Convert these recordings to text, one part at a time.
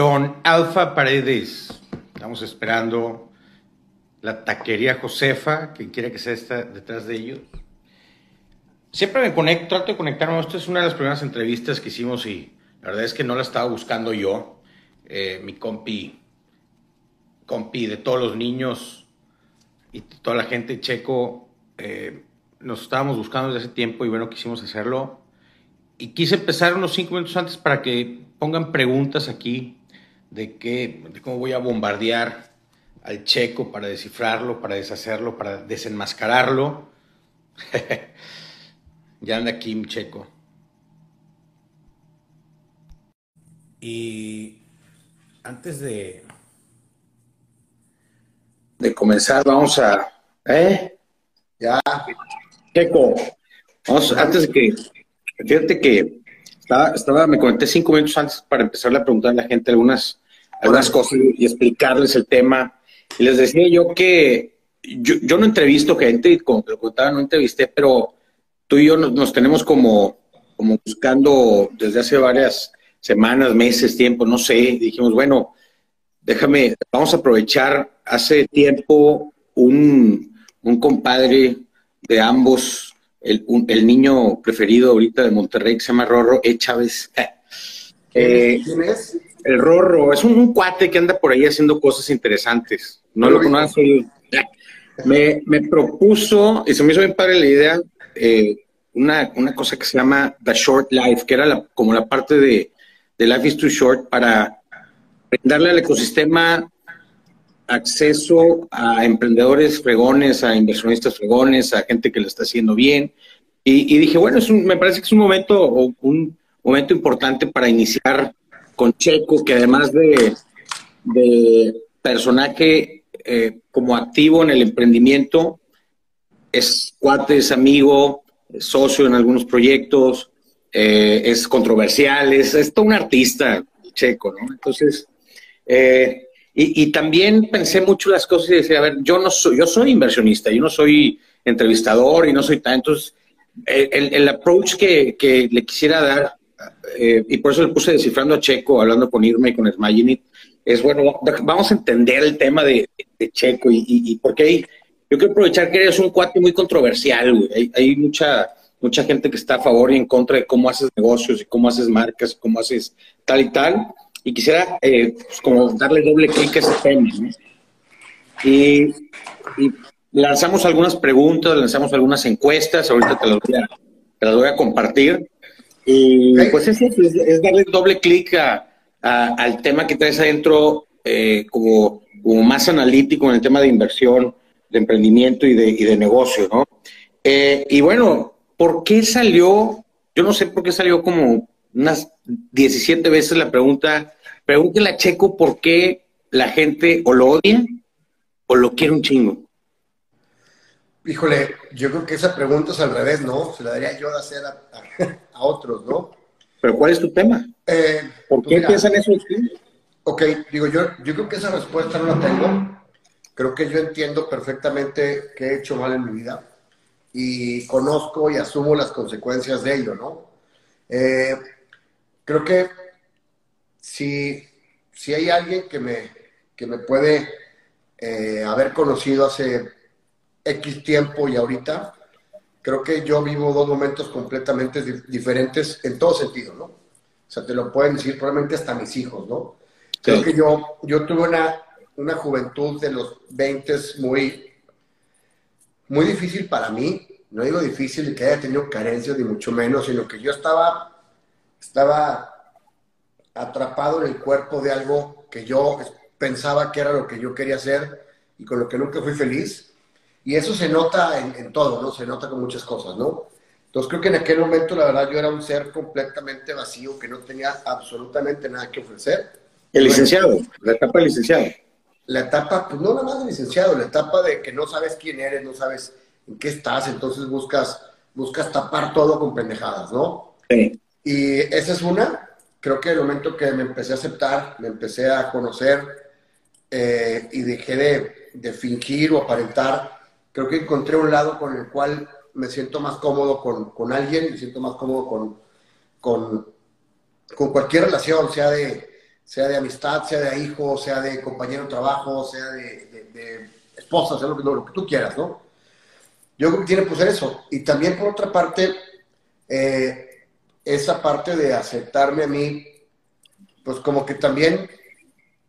Don Alfa Paredes. Estamos esperando la taquería Josefa, quien quiera que sea está detrás de ellos. Siempre me conecto, trato de conectarme. Esta es una de las primeras entrevistas que hicimos y la verdad es que no la estaba buscando yo. Eh, mi compi, compi de todos los niños y toda la gente checo, eh, nos estábamos buscando desde hace tiempo y bueno, quisimos hacerlo. Y quise empezar unos cinco minutos antes para que pongan preguntas aquí de, qué, de cómo voy a bombardear al checo para descifrarlo, para deshacerlo, para desenmascararlo. ya anda aquí mi checo. Y antes de, de comenzar, vamos a... ¿Eh? Ya. Checo, vamos, antes de que... Fíjate que estaba, estaba, me conecté cinco minutos antes para empezar a preguntar a la gente algunas, algunas cosas y explicarles el tema y les decía yo que yo, yo no entrevisto gente, como te lo contaba, no entrevisté, pero tú y yo nos, tenemos como, como buscando desde hace varias semanas, meses, tiempo, no sé. dijimos, bueno, déjame, vamos a aprovechar. Hace tiempo un, un compadre de ambos, el, el, niño preferido ahorita de Monterrey, que se llama Rorro E. Chávez. Eh, ¿Quién es? El Rorro, es un, cuate que anda por ahí haciendo cosas interesantes. No lo conozco. Me, me propuso, y se me hizo bien padre la idea, eh, una, una, cosa que se llama The Short Life, que era la, como la parte de, de Life is Too Short para darle al ecosistema acceso a emprendedores fregones, a inversionistas fregones, a gente que lo está haciendo bien. Y, y dije, bueno, es me parece que es un momento, un momento importante para iniciar con Checo, que además de, personaje eh, como activo en el emprendimiento, es cuate, es amigo, es socio en algunos proyectos, eh, es controversial, es, todo un artista, Checo, ¿no? Entonces, eh, y, también pensé mucho las cosas y decía, a ver, yo no soy, yo soy inversionista, yo no soy entrevistador y no soy tan, entonces, el, approach que le quisiera dar eh, y por eso le puse descifrando a Checo, hablando con Irma y con Smaginit, es bueno, vamos a entender el tema de, Checo y, y, porque hay, yo quiero aprovechar que eres un cuate muy controversial, Hay, mucha, mucha gente que está a favor y en contra de cómo haces negocios y cómo haces marcas, cómo haces tal y tal. Y quisiera eh, pues, como darle doble clic a ese tema. Y, y, lanzamos algunas preguntas, lanzamos algunas encuestas, ahorita te las voy a, te las voy a compartir. Y pues es, es, darle doble clic al tema que traes adentro eh, como, como, más analítico en el tema de inversión, de emprendimiento y de, y de negocio, ¿no? Eh, y bueno, ¿por qué salió? Yo no sé por qué salió como unas 17 veces la pregunta, pregúntele a Checo por qué la gente o lo odia o lo quiere un chingo. Híjole, yo creo que esa pregunta es al revés, ¿no? Se la daría yo de hacer a, otros, ¿no? Pero ¿cuál es tu tema? Eh, ¿Por pues qué piensan eso Ok, digo, yo, yo creo que esa respuesta no la tengo. Creo que yo entiendo perfectamente qué he hecho mal en mi vida y conozco y asumo las consecuencias de ello, ¿no? Eh, creo que si, si hay alguien que me, que me puede eh, haber conocido hace X tiempo y ahorita, creo que yo vivo dos momentos completamente diferentes en todo sentido, ¿no? O sea, te lo pueden decir probablemente hasta mis hijos, ¿no? Creo que yo, yo tuve una, una juventud de los 20 muy, muy difícil para mí. No digo difícil que haya tenido carencias, ni mucho menos, sino que yo estaba, estaba atrapado en el cuerpo de algo que yo pensaba que era lo que yo quería hacer y con lo que nunca fui feliz. Y eso se nota en, todo, ¿no? Se nota con muchas cosas, ¿no? Entonces creo que en aquel momento, la verdad, yo era un ser completamente vacío, que no tenía absolutamente nada que ofrecer. El licenciado, la etapa del licenciado. La etapa, pues no nada más de licenciado, la etapa de que no sabes quién eres, no sabes en qué estás, entonces buscas, buscas tapar todo con pendejadas, ¿no? Sí. Y esa es una, creo que el momento que me empecé a aceptar, me empecé a conocer eh, y dejé de, de fingir o aparentar, creo que encontré un lado con el cual me siento más cómodo con, con alguien, me siento más cómodo con, con, con, cualquier relación, sea de, sea de amistad, sea de hijo, sea de compañero de trabajo, sea de, esposa, sea lo que, tú quieras, ¿no? Yo creo que tiene que ser eso. Y también, por otra parte, eh, esa parte de aceptarme a mí, pues como que también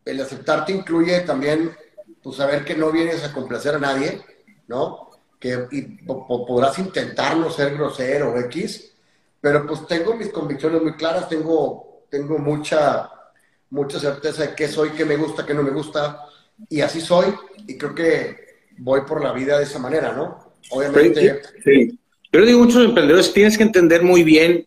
el aceptarte incluye también, pues saber que no vienes a complacer a nadie, ¿no? que y, podrás intentar no ser grosero o X, pero pues tengo mis convicciones muy claras, tengo, tengo mucha, mucha certeza de qué soy, qué me gusta, qué no me gusta, y así soy, y creo que voy por la vida de esa manera, ¿no? Obviamente. Sí. Pero digo, muchos emprendedores tienes que entender muy bien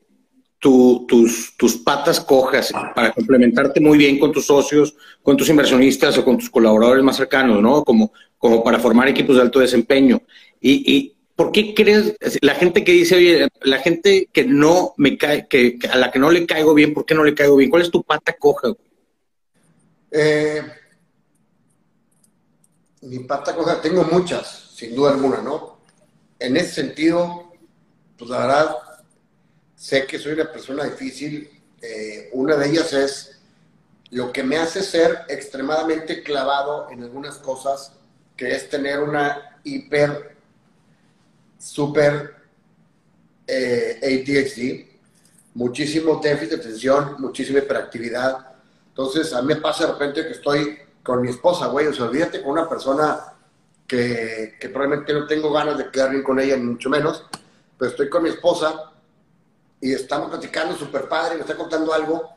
tus, tus patas cojas para complementarte muy bien con tus socios, con tus inversionistas o con tus colaboradores más cercanos, ¿no? Como, como para formar equipos de alto desempeño. Y, ¿por qué crees, la gente que dice, oye, la gente que no me cae, que, a la que no le caigo bien, ¿por qué no le caigo bien? ¿Cuál es tu pata coja? Eh, mi pata coja, tengo muchas, sin duda alguna, ¿no? En ese sentido, pues la verdad, sé que soy una persona difícil. Eh, una de ellas es lo que me hace ser extremadamente clavado en algunas cosas, que es tener una hiper súper eh, ADHD, muchísimo déficit de atención, muchísima hiperactividad. Entonces, a mí me pasa de repente que estoy con mi esposa, güey, o sea, olvídate con una persona que, que probablemente no tengo ganas de quedar bien con ella, ni mucho menos, pero estoy con mi esposa y estamos platicando súper padre, me está contando algo,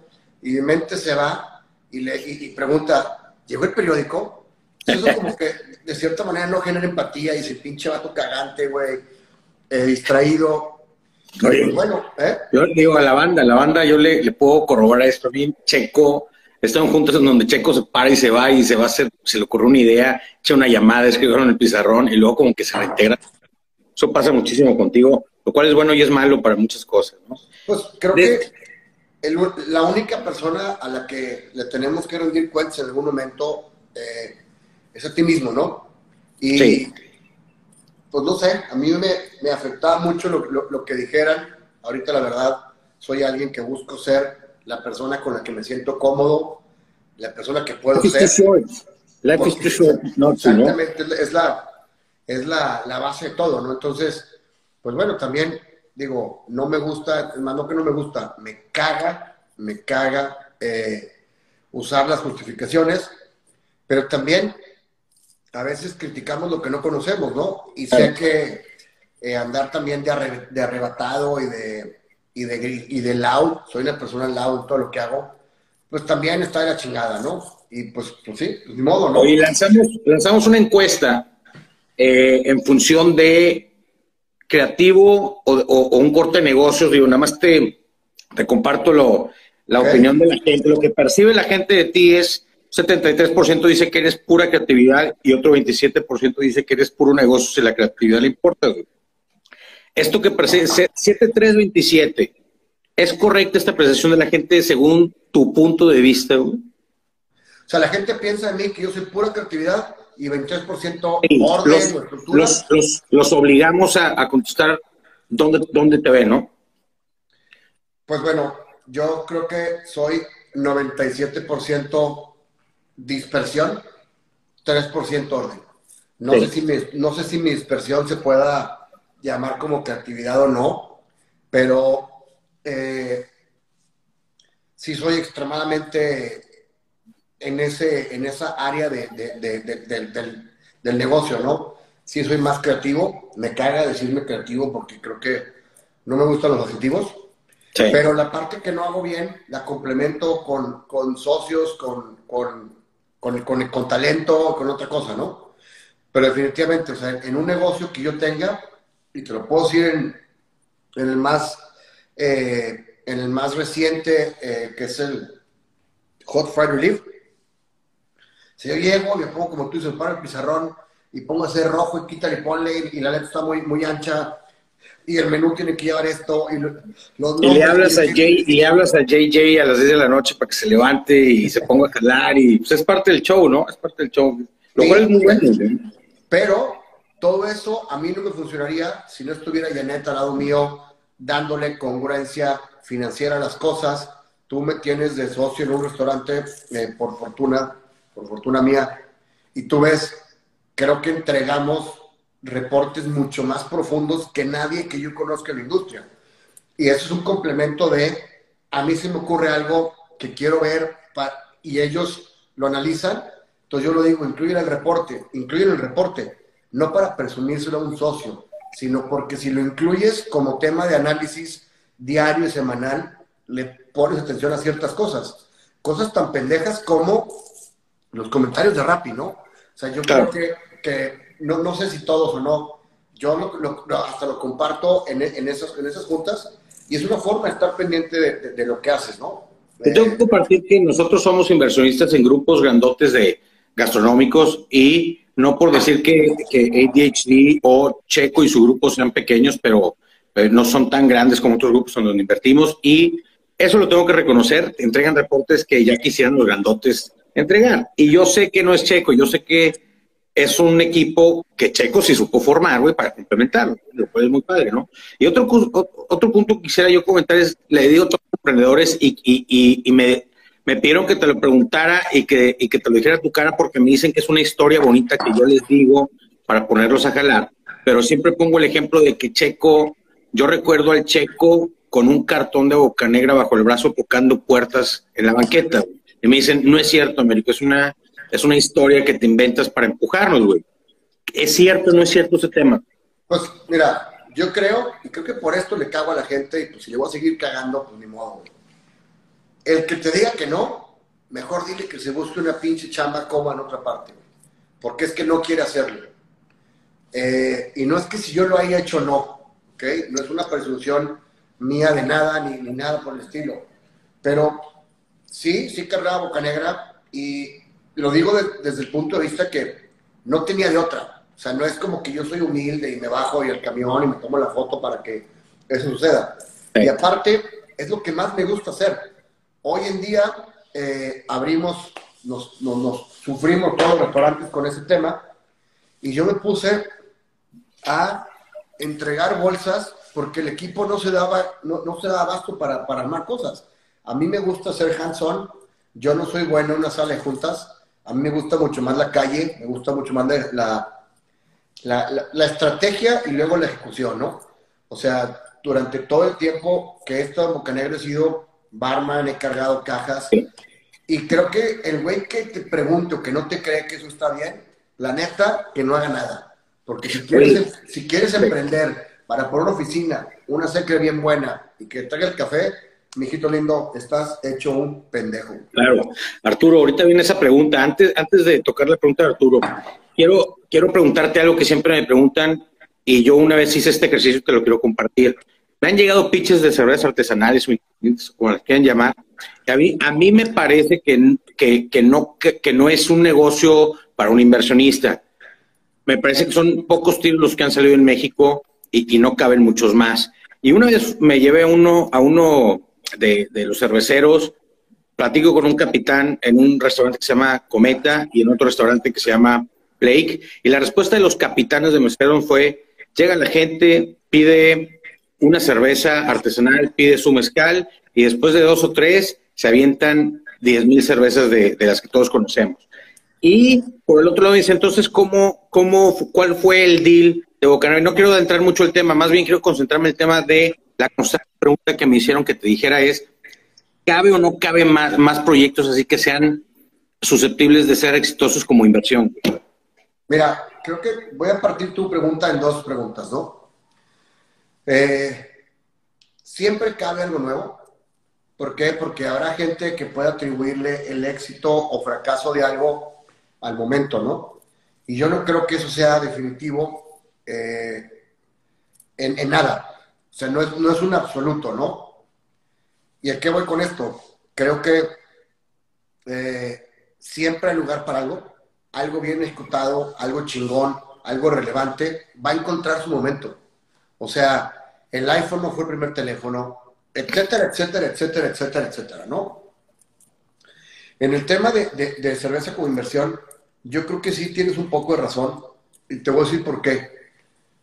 y mi mente se va y, le, y, pregunta, ¿llegó el periódico? Eso como que de cierta manera no genera empatía y dice, pinche vato cagante, güey eh, distraído. bueno, ¿eh? Yo digo a la banda, a la banda yo le, le puedo corroborar esto bien. Checo, están juntos en donde Checo se para y se va y se va a hacer, se le ocurre una idea, echa una llamada, escribe en el pizarrón y luego como que se reintegra. Eso pasa muchísimo contigo, lo cual es bueno y es malo para muchas cosas, ¿no? Pues creo que la única persona a la que le tenemos que rendir cuentas en algún momento eh, es a ti mismo, ¿no? Y, sí pues no sé, a mí me, me afectaba mucho lo, lo, que dijeran. Ahorita la verdad, soy alguien que busco ser la persona con la que me siento cómodo, la persona que puedo ser. Life is exactamente, es, la, es la, la, base de todo, ¿no? Entonces, pues bueno, también digo, no me gusta, más no que no me gusta, me caga, me caga eh, usar las justificaciones, pero también a veces criticamos lo que no conocemos, ¿no? Y sé que eh, andar también de, de, arrebatado y de, y de, y de loud, soy una persona loud en todo lo que hago, pues también está de la chingada, ¿no? Y pues, pues sí, pues, ni modo, ¿no? Y lanzamos, lanzamos una encuesta eh, en función de creativo o, un corte de negocios, digo, nada más te, te comparto lo, la opinión de la gente, lo que percibe la gente de ti es 73% dice que eres pura creatividad y otro 27% dice que eres puro negocio si la creatividad le importa. Esto que presenta 7327, ¿es correcta esta apreciación de la gente según tu punto de vista? O sea, la gente piensa en mí que yo soy pura creatividad y 23% orden los, o estructura. Los, obligamos a, contestar dónde, dónde te ven, ¿no? Pues bueno, yo creo que soy 97% dispersión, 3% orden. No, sé si mi, no sé si mi dispersión se pueda llamar como creatividad o no, pero eh, sí soy extremadamente en, ese, en esa área de, del, negocio, ¿no? Sí soy más creativo, me caga decirme creativo porque creo que no me gustan los adjetivos, pero la parte que no hago bien la complemento con, con socios, con, con con, con, con talento, con otra cosa, ¿no? Pero definitivamente, o sea, en un negocio que yo tenga, y te lo puedo decir en, el más, eh, en el más reciente, eh, que es el Hot Friday Relief. Si yo llego, me pongo como tú dices, para el pizarrón y pongo hacer rojo y quítale y ponle y la letra está muy, muy ancha y el menú tiene que llevar esto. Y, le hablas a Jay, y le hablas a JJ a las 10 de la noche para que se levante y se ponga a jalar y pues es parte del show, ¿no? Es parte del show. Lo cual es muy bueno. Pero todo eso a mí no me funcionaría si no estuviera Janet al lado mío dándole congruencia financiera a las cosas. Tú me tienes de socio en un restaurante, eh, por fortuna, por fortuna mía, y tú ves, creo que entregamos reportes mucho más profundos que nadie que yo conozca en la industria. Y eso es un complemento de, a mí se me ocurre algo que quiero ver y ellos lo analizan, entonces yo lo digo, incluyen el reporte, incluyen el reporte, no para presumírselo a un socio, sino porque si lo incluyes como tema de análisis diario y semanal, le pones atención a ciertas cosas. Cosas tan pendejas como los comentarios de Rappi, ¿no? O sea, yo creo que, que no, no sé si todos o no, yo hasta lo comparto en, en, esas, en esas juntas y es una forma de estar pendiente de, lo que haces, ¿no? Te tengo que compartir que nosotros somos inversionistas en grupos grandotes de gastronómicos y no por decir que, que ADHD o Checo y su grupo sean pequeños, pero eh, no son tan grandes como otros grupos en donde invertimos y eso lo tengo que reconocer, entregan reportes que ya quisieran los grandotes entregar. Y yo sé que no es Checo, yo sé que es un equipo que Checo sí supo formar, güey, para complementarlo. Lo cual es muy padre, ¿no? Y otro, otro punto que quisiera yo comentar es, le digo a todos los emprendedores y, y, y, me, me, pidieron que te lo preguntara y que, y que te lo dijera tu cara porque me dicen que es una historia bonita que yo les digo para ponerlos a jalar. Pero siempre pongo el ejemplo de que Checo, yo recuerdo al Checo con un cartón de boca negra bajo el brazo tocando puertas en la banqueta. Y me dicen, no es cierto, Américo, es una es una historia que te inventas para empujarnos, güey. ¿Es cierto o no es cierto ese tema? Pues mira, yo creo, y creo que por esto le cago a la gente, y pues si le voy a seguir cagando, pues ni modo, güey. El que te diga que no, mejor dile que se busque una pinche chamba coma en otra parte, güey. Porque es que no quiere hacerlo. Eh, y no es que si yo lo haya hecho, no, ¿ok? No es una presunción mía de nada, ni, ni nada por el estilo. Pero sí, sí cargaba boca negra y lo digo desde el punto de vista que no tenía de otra. O sea, no es como que yo soy humilde y me bajo y el camión y me tomo la foto para que eso suceda. Y aparte, es lo que más me gusta hacer. Hoy en día eh, abrimos, nos, nos, sufrimos todos los restaurantes con ese tema y yo me puse a entregar bolsas porque el equipo no se daba, no, no se daba abasto para, para armar cosas. A mí me gusta ser hands-on, yo no soy bueno en una sala de juntas, a mí me gusta mucho más la calle, me gusta mucho más la, la, estrategia y luego la ejecución, ¿no? O sea, durante todo el tiempo que he estado en he sido barman, he cargado cajas. Y creo que el güey que te pregunte o que no te cree que eso está bien, la neta, que no haga nada. Porque si quieres, si quieres emprender para poner una oficina, una secre bien buena y que traiga el café, mijito lindo, estás hecho un pendejo. Claro. Arturo, ahorita viene esa pregunta. Antes, antes de tocar la pregunta de Arturo, quiero, quiero preguntarte algo que siempre me preguntan y yo una vez hice este ejercicio que lo quiero compartir. Me han llegado pitches de cervezas artesanales o como las quieran llamar. a, mí, a mí me parece que, que, que no, que, no es un negocio para un inversionista. Me parece que son pocos tiros los que han salido en México y, y no caben muchos más. Y una vez me llevé a uno, a uno de, los cerveceros, platico con un capitán en un restaurante que se llama Cometa y en otro restaurante que se llama Blake, y la respuesta de los capitanes de mesero fue, llega la gente, pide una cerveza artesanal, pide su mezcal, y después de dos o tres se avientan diez mil cervezas de, las que todos conocemos. Y por el otro lado dice, entonces, ¿cómo, cómo, ¿cuál fue el deal de Bocanera? No quiero entrar mucho el tema, más bien quiero concentrarme en el tema de la constante pregunta que me hicieron que te dijera es, ¿cabe o no cabe más, proyectos así que sean susceptibles de ser exitosos como inversión? Mira, creo que voy a partir tu pregunta en dos preguntas, ¿no? Eh, siempre cabe algo nuevo. ¿Por qué? Porque habrá gente que pueda atribuirle el éxito o fracaso de algo al momento, ¿no? Y yo no creo que eso sea definitivo eh, en, nada. Sea, no es, no es un absoluto, ¿no? ¿Y a qué voy con esto? Creo que eh, siempre hay lugar para algo, algo bien ejecutado, algo chingón, algo relevante, va a encontrar su momento. O sea, el iPhone no fue el primer teléfono, etcétera, etcétera, etcétera, etcétera, etcétera, ¿no? En el tema de, de, cerveza como inversión, yo creo que sí tienes un poco de razón y te voy a decir por qué.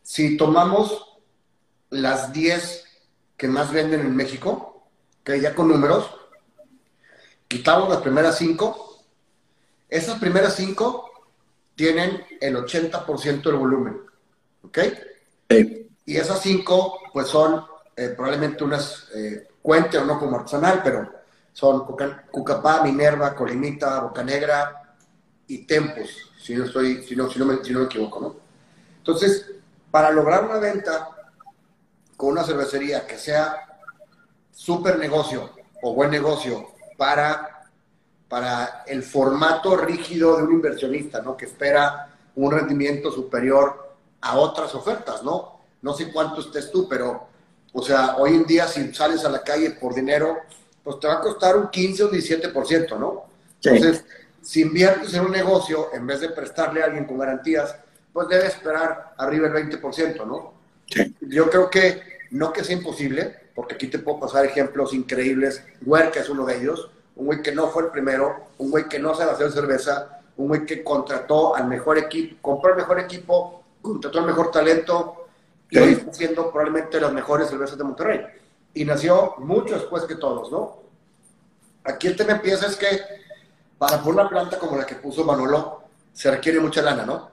Si tomamos las 10 que más venden en México, que ya con números, quitamos las primeras 5, esas primeras 5 tienen el 80% del volumen, ¿ok? Y esas 5, pues son eh, probablemente unas, eh, cuente o no como artesanal, pero son Cucapá, Minerva, Colimita, Bocanegra y Tempos, si no, estoy, si no, si no, me, si no me equivoco, ¿no? Entonces, para lograr una venta con una cervecería que sea súper negocio o buen negocio para, para el formato rígido de un inversionista, ¿no? Que espera un rendimiento superior a otras ofertas, ¿no? No sé cuánto estés tú, pero, o sea, hoy en día si sales a la calle por dinero, pues te va a costar un 15 o un 17%, ¿no? Entonces, si inviertes en un negocio, en vez de prestarle a alguien con garantías, pues debe esperar arriba del 20%, ¿no? Sí. Yo creo que, no que sea imposible, porque aquí te puedo pasar ejemplos increíbles. Huerca es uno de ellos, un güey que no fue el primero, un güey que no sabe hacer cerveza, un güey que contrató al mejor equipo, compró el mejor equipo, contrató el mejor talento y hoy está haciendo probablemente las mejores cervezas de Monterrey y nació mucho después que todos, ¿no? Aquí el tema empieza es que para poner una planta como la que puso Manolo, se requiere mucha lana, ¿no?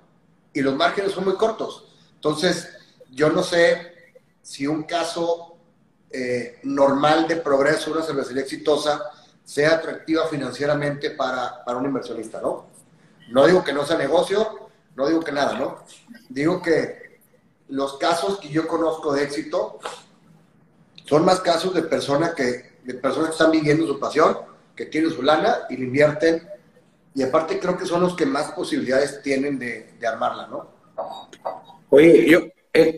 Y los márgenes son muy cortos. Entonces, yo no sé si un caso eh, normal de progreso, una cervecería exitosa, sea atractiva financieramente para, para un inversionista, ¿no? No digo que no sea negocio, no digo que nada, ¿no? Digo que los casos que yo conozco de éxito son más casos de personas que, de personas que están viviendo su pasión, que tienen su lana y le invierten. Y aparte creo que son los que más posibilidades tienen de, armarla, ¿no? Oye, yo, eh,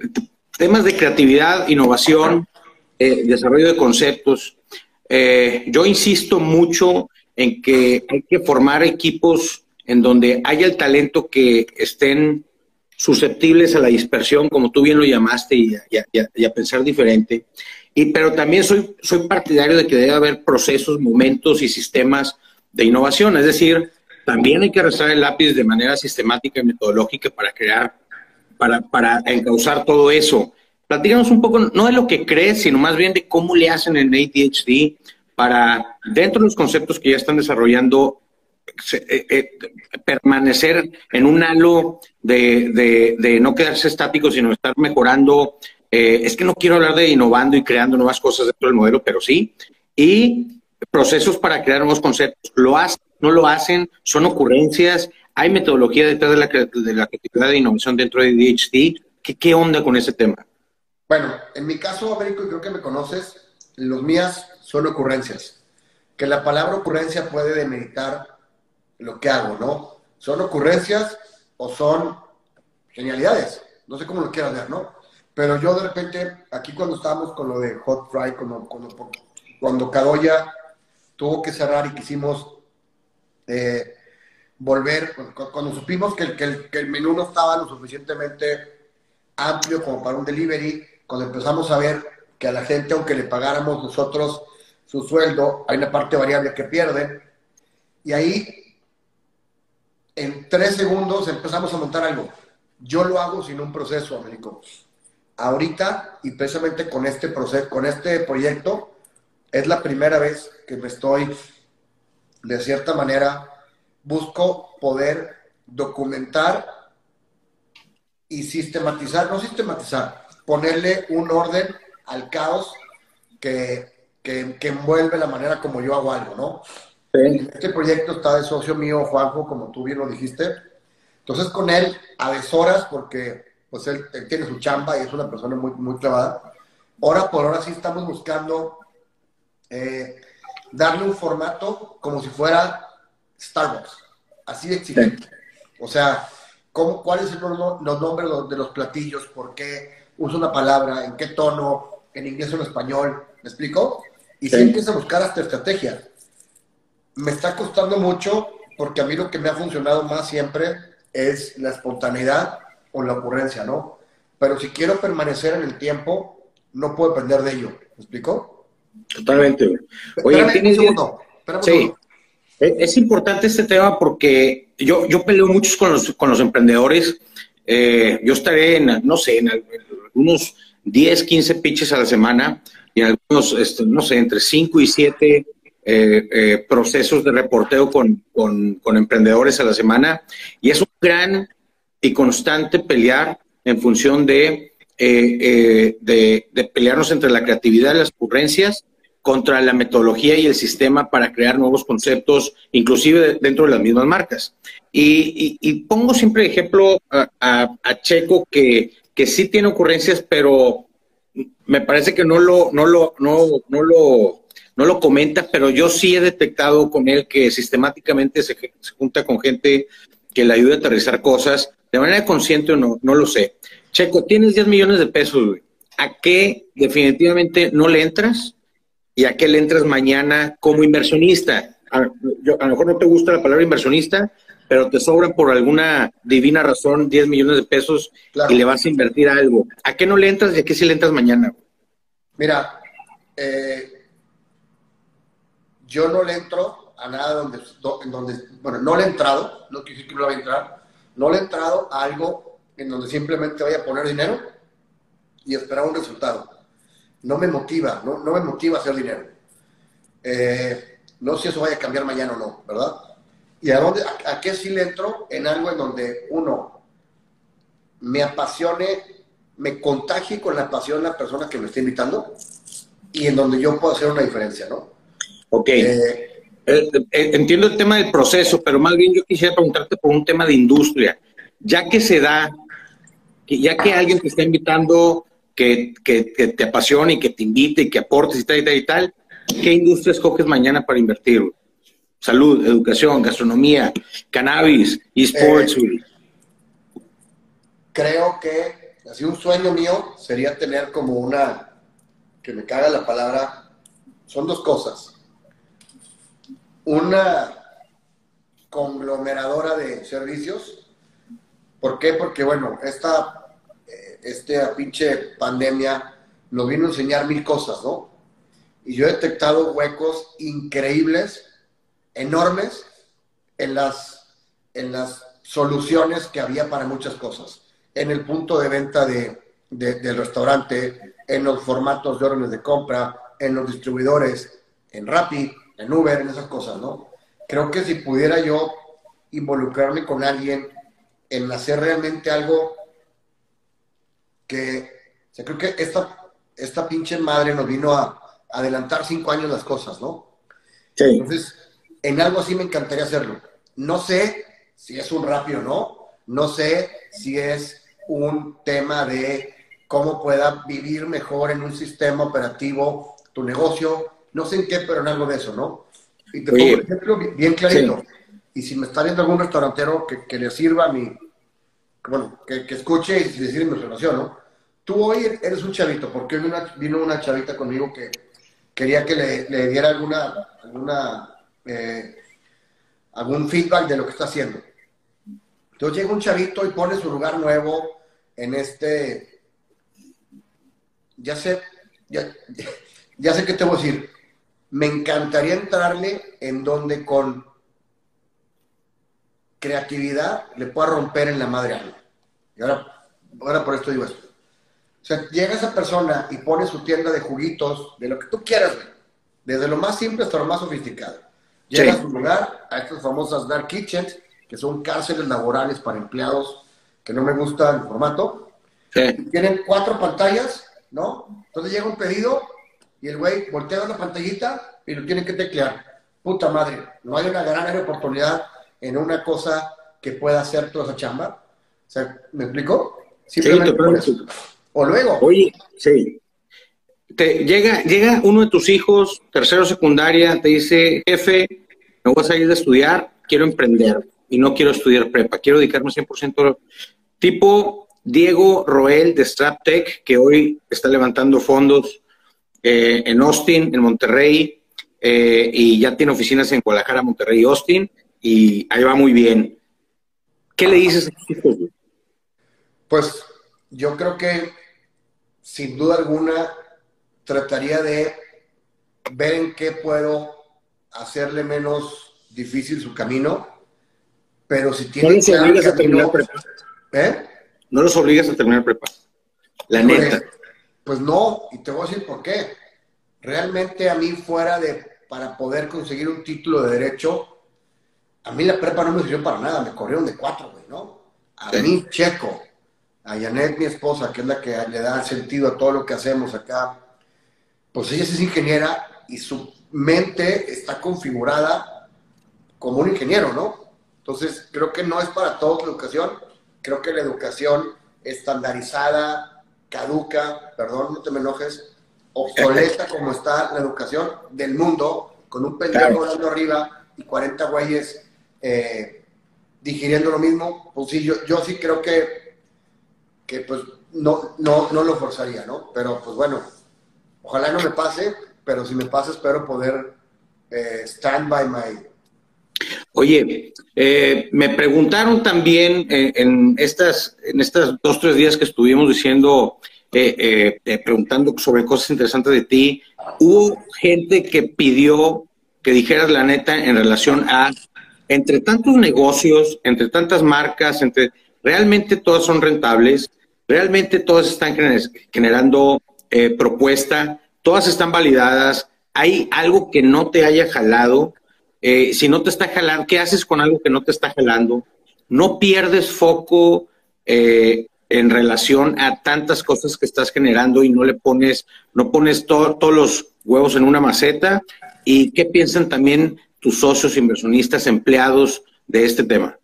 temas de creatividad, innovación, eh, desarrollo de conceptos. Eh, yo insisto mucho en que hay que formar equipos en donde haya el talento que estén susceptibles a la dispersión, como tú bien lo llamaste, y a pensar diferente. Y, pero también soy, soy partidario de que debe haber procesos, momentos y sistemas de innovación. Es decir, también hay que arrastrar el lápiz de manera sistemática y metodológica para crear, para, para encauzar todo eso. Platícanos un poco, no de lo que crees, sino más bien de cómo le hacen en ADHD para, dentro de los conceptos que ya están desarrollando, eh, eh, permanecer en un halo de, de, no quedarse estático, sino estar mejorando eh, es que no quiero hablar de innovando y creando nuevas cosas dentro del modelo, pero sí. Y procesos para crear nuevos conceptos. ¿Lo hacen? ¿No lo hacen? ¿Son ocurrencias? ¿Hay metodología detrás de la, de creatividad de innovación dentro de DHT? ¿Qué, ¿Qué onda con ese tema? Bueno, en mi caso, Américo, y creo que me conoces, los mías son ocurrencias. Que la palabra ocurrencia puede demeritar lo que hago, ¿no? ¿Son ocurrencias o son genialidades? No sé cómo lo quieras ver, ¿no? Pero yo de repente, aquí cuando estábamos con lo de Hot Fry, cuando, cuando, cuando Cadoya tuvo que cerrar y quisimos eh, volver, cuando supimos que el, que, el, que el menú no estaba lo suficientemente amplio como para un delivery, cuando empezamos a ver que a la gente, aunque le pagáramos nosotros su sueldo, hay una parte variable que pierden, y ahí en tres segundos empezamos a montar algo. Yo lo hago sin un proceso, Américo. Ahorita y precisamente con este proceso, con este proyecto, es la primera vez que me estoy, de cierta manera, busco poder documentar y sistematizar, no sistematizar, ponerle un orden al caos que, que, envuelve la manera como yo hago algo, ¿no? Este proyecto está de socio mío, Juanjo, como tú bien lo dijiste. Entonces con él a deshoras, porque pues él, tiene su chamba y es una persona muy, muy clavada. Hora por hora sí estamos buscando eh, darle un formato como si fuera Starbucks, así de exigente. O sea, ¿cómo, ¿cuáles son los, nombres de los platillos? ¿Por qué usa una palabra? ¿En qué tono? en inglés o en español, ¿me explico? Y sí. empieza a buscar hasta estrategia. Me está costando mucho porque a mí lo que me ha funcionado más siempre es la espontaneidad o la ocurrencia, ¿no? Pero si quiero permanecer en el tiempo, no puedo depender de ello. ¿Me explico? Totalmente. Oye, ¿tienes sí. Es importante este tema porque yo, yo peleo mucho con los, con los emprendedores. Eh, yo estaré en, no sé, en algunos 10, 15 pitches a la semana y en algunos, este, no sé, entre 5 y 7 eh, eh, procesos de reporteo con, con, con, emprendedores a la semana. Y es un gran y constante pelear en función de, de, de, pelearnos entre la creatividad y las ocurrencias contra la metodología y el sistema para crear nuevos conceptos, inclusive dentro de las mismas marcas. Y, pongo siempre ejemplo a, Checo, que, que, sí tiene ocurrencias, pero me parece que no lo, no lo, no, no lo, no lo comenta, pero yo sí he detectado con él que sistemáticamente se, junta con gente que le ayuda a aterrizar cosas, de manera consciente o no, no lo sé. Checo, tienes 10 millones de pesos, ¿A qué definitivamente no le entras? Y a qué le entras mañana como inversionista. A, lo mejor no te gusta la palabra inversionista, pero te sobran por alguna divina razón 10 millones de pesos y le vas a invertir algo. ¿A qué no le entras y a qué sí le entras mañana? Mira, eh, yo no le entro a nada donde, donde, bueno, no le he entrado, no quiero decir que no voy a entrar, no le he entrado a algo en donde simplemente vaya a poner dinero y esperar un resultado no me motiva, no, no me motiva hacer dinero. Eh, no sé si eso vaya a cambiar mañana o no, ¿verdad? ¿Y a, dónde, a, qué sí le entro? En algo en donde uno me apasione, me contagie con la pasión la persona que me está invitando y en donde yo puedo hacer una diferencia, ¿no? Ok. Eh, eh, entiendo el tema del proceso, pero más bien yo quisiera preguntarte por un tema de industria. Ya que se da, ya que alguien te está invitando que, te apasione y que te invite y que aportes y tal y tal y tal, ¿qué industria escoges mañana para invertir? Salud, educación, gastronomía, cannabis, esports. Eh, creo que así un sueño mío sería tener como una, que me caga la palabra, son dos cosas. Una conglomeradora de servicios. ¿Por qué? Porque, bueno, esta esta pinche pandemia nos vino a enseñar mil cosas, ¿no? Y yo he detectado huecos increíbles, enormes, en las, en las soluciones que había para muchas cosas. En el punto de venta de, del restaurante, en los formatos de órdenes de compra, en los distribuidores, en Rappi, en Uber, en esas cosas, ¿no? Creo que si pudiera yo involucrarme con alguien en hacer realmente algo que o creo que esta, esta pinche madre nos vino a, adelantar cinco años las cosas, ¿no? Sí. Entonces, en algo así me encantaría hacerlo. No sé si es un rápido o no, no sé si es un tema de cómo pueda vivir mejor en un sistema operativo tu negocio, no sé en qué, pero en algo de eso, ¿no? Y te pongo un ejemplo bien clarito. Y si me está viendo algún restaurantero que, que le sirva a mi, bueno, que, escuche y decir mi relación, ¿no? Tú hoy eres un chavito, porque hoy vino una chavita conmigo que quería que le, diera alguna, alguna eh, algún feedback de lo que está haciendo. Entonces llega un chavito y pone su lugar nuevo en este, ya sé, ya, ya sé qué te voy a decir. Me encantaría entrarle en donde con creatividad le pueda romper en la madre algo. Y ahora, ahora por esto digo esto. O sea, llega esa persona y pone su tienda de juguitos, de lo que tú quieras, desde lo más simple hasta lo más sofisticado. Llega a su lugar, a estas famosas dark kitchens, que son cárceles laborales para empleados que no me gusta el formato. Tienen cuatro pantallas, ¿no? Entonces llega un pedido y el güey voltea la pantallita y lo tiene que teclear. Puta madre, no hay una gran oportunidad en una cosa que pueda hacer toda esa chamba. O sea, ¿me explico? Simplemente O luego. Oye, sí. Te llega, llega uno de tus hijos, tercero secundaria, te dice, jefe, me voy a salir de estudiar, quiero emprender y no quiero estudiar prepa, quiero dedicarme 100% tipo Diego Roel de StrapTech, que hoy está levantando fondos eh, en Austin, en Monterrey, eh, y ya tiene oficinas en Guadalajara, Monterrey y Austin, y ahí va muy bien. ¿Qué le dices a tus hijos? Pues yo creo que sin duda alguna trataría de ver en qué puedo hacerle menos difícil su camino, pero si tiene no los obligas a terminar prepa. ¿Eh? No los obligas a terminar prepa. La neta. Pues no, y te voy a decir por qué. Realmente a mí fuera de, para poder conseguir un título de derecho, a mí la prepa no me sirvió para nada, me corrieron de cuatro, güey, ¿no? A mí, Checo, a Janet, mi esposa, que es la que le da sentido a todo lo que hacemos acá, pues ella es ingeniera y su mente está configurada como un ingeniero, ¿no? Entonces, creo que no es para todos la educación, creo que la educación estandarizada, caduca, perdón, no te me enojes, obsoleta como está la educación del mundo, con un pendejo volando arriba y 40 güeyes eh, digiriendo lo mismo, pues sí, yo, yo sí creo que, que pues no, no, no lo forzaría, ¿no? Pero pues bueno, ojalá no me pase, pero si me pasa espero poder eh, stand by my... Oye, eh, me preguntaron también eh, en estas en estas dos tres días que estuvimos diciendo preguntando sobre cosas interesantes de ti, hubo gente que pidió que dijeras la neta en relación a entre tantos negocios, entre tantas marcas, entre realmente todas son rentables, realmente todas están generando propuesta todas están validadas, hay algo que no te haya jalado, eh, si no te está jalando, ¿qué haces con algo que no te está jalando? No pierdes foco eh, en relación a tantas cosas que estás generando y no le pones, no pones todos los huevos en una maceta. ¿Y qué piensan también tus socios, inversionistas, empleados de este tema?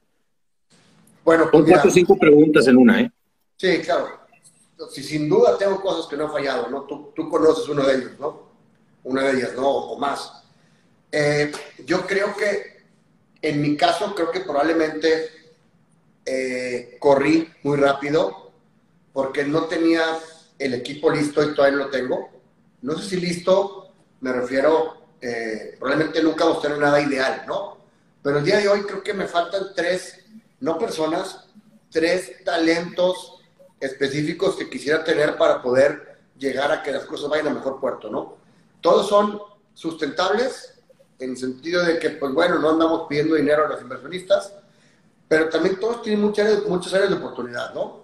Bueno, pues Son cuatro o cinco preguntas en una, ¿eh? Sí, claro si sin duda tengo cosas que no han fallado, ¿no? Tú, tú conoces uno de ellos, ¿no? Una de ellas, ¿no? O más. Eh, yo creo que, en mi caso, creo que probablemente eh, corrí muy rápido porque no tenía el equipo listo y todavía lo tengo. No sé si listo, me refiero, eh, probablemente nunca vamos a tener nada ideal, ¿no? Pero el día de hoy creo que me faltan tres, no personas, tres talentos específicos que quisiera tener para poder llegar a que las cosas vayan a mejor puerto, ¿no? Todos son sustentables en el sentido de que, pues bueno, no andamos pidiendo dinero a los inversionistas, pero también todos tienen muchas áreas, muchas áreas de oportunidad, ¿no?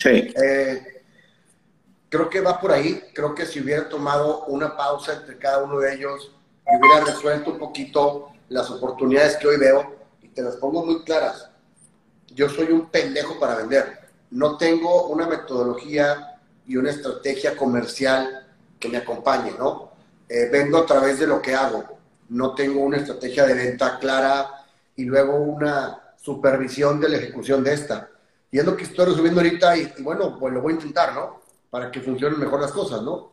Sí. Eh, creo que va por ahí. Creo que si hubiera tomado una pausa entre cada uno de ellos y hubiera resuelto un poquito las oportunidades que hoy veo, y te las pongo muy claras, yo soy un pendejo para vender no tengo una metodología y una estrategia comercial que me acompañe, ¿no? Eh, vendo a través de lo que hago. No tengo una estrategia de venta clara y luego una supervisión de la ejecución de esta. Y es lo que estoy resumiendo ahorita y, bueno, pues lo voy a intentar, ¿no? Para que funcionen mejor las cosas, ¿no?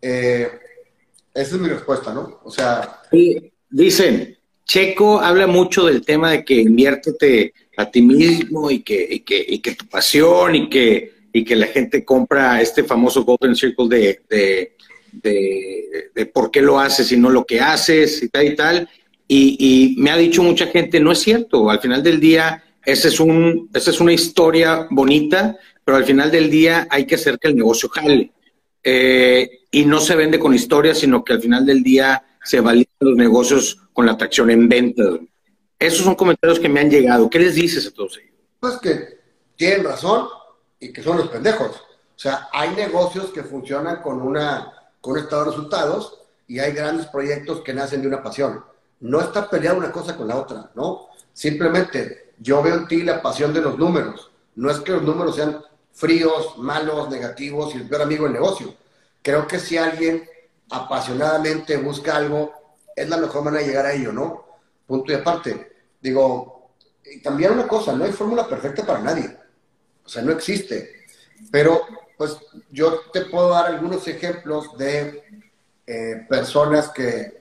Eh, esa es mi respuesta, ¿no? O sea... dicen, Checo habla mucho del tema de que inviértete a ti mismo y que, que, tu pasión y que, y que la gente compra este famoso Golden Circle de, de, de, por qué lo haces y no lo que haces y tal y tal. Y, y, me ha dicho mucha gente, no es cierto, al final del día, esa es, un, esa es una historia bonita, pero al final del día hay que hacer que el negocio jale. Eh, y no se vende con historias, sino que al final del día se validan los negocios con la atracción en venta. Esos son comentarios que me han llegado. ¿Qué les dices a todos ellos? Pues que tienen razón y que son los pendejos. O sea, hay negocios que funcionan con, una, con un estado de resultados y hay grandes proyectos que nacen de una pasión. No está peleada una cosa con la otra, ¿no? Simplemente yo veo en ti la pasión de los números. No es que los números sean fríos, malos, negativos y el peor amigo del negocio. Creo que si alguien apasionadamente busca algo, es la mejor manera de llegar a ello, ¿no? Punto y aparte. Digo, y también una cosa, no hay fórmula perfecta para nadie. O sea, no existe. Pero, pues, yo te puedo dar algunos ejemplos de eh, personas que,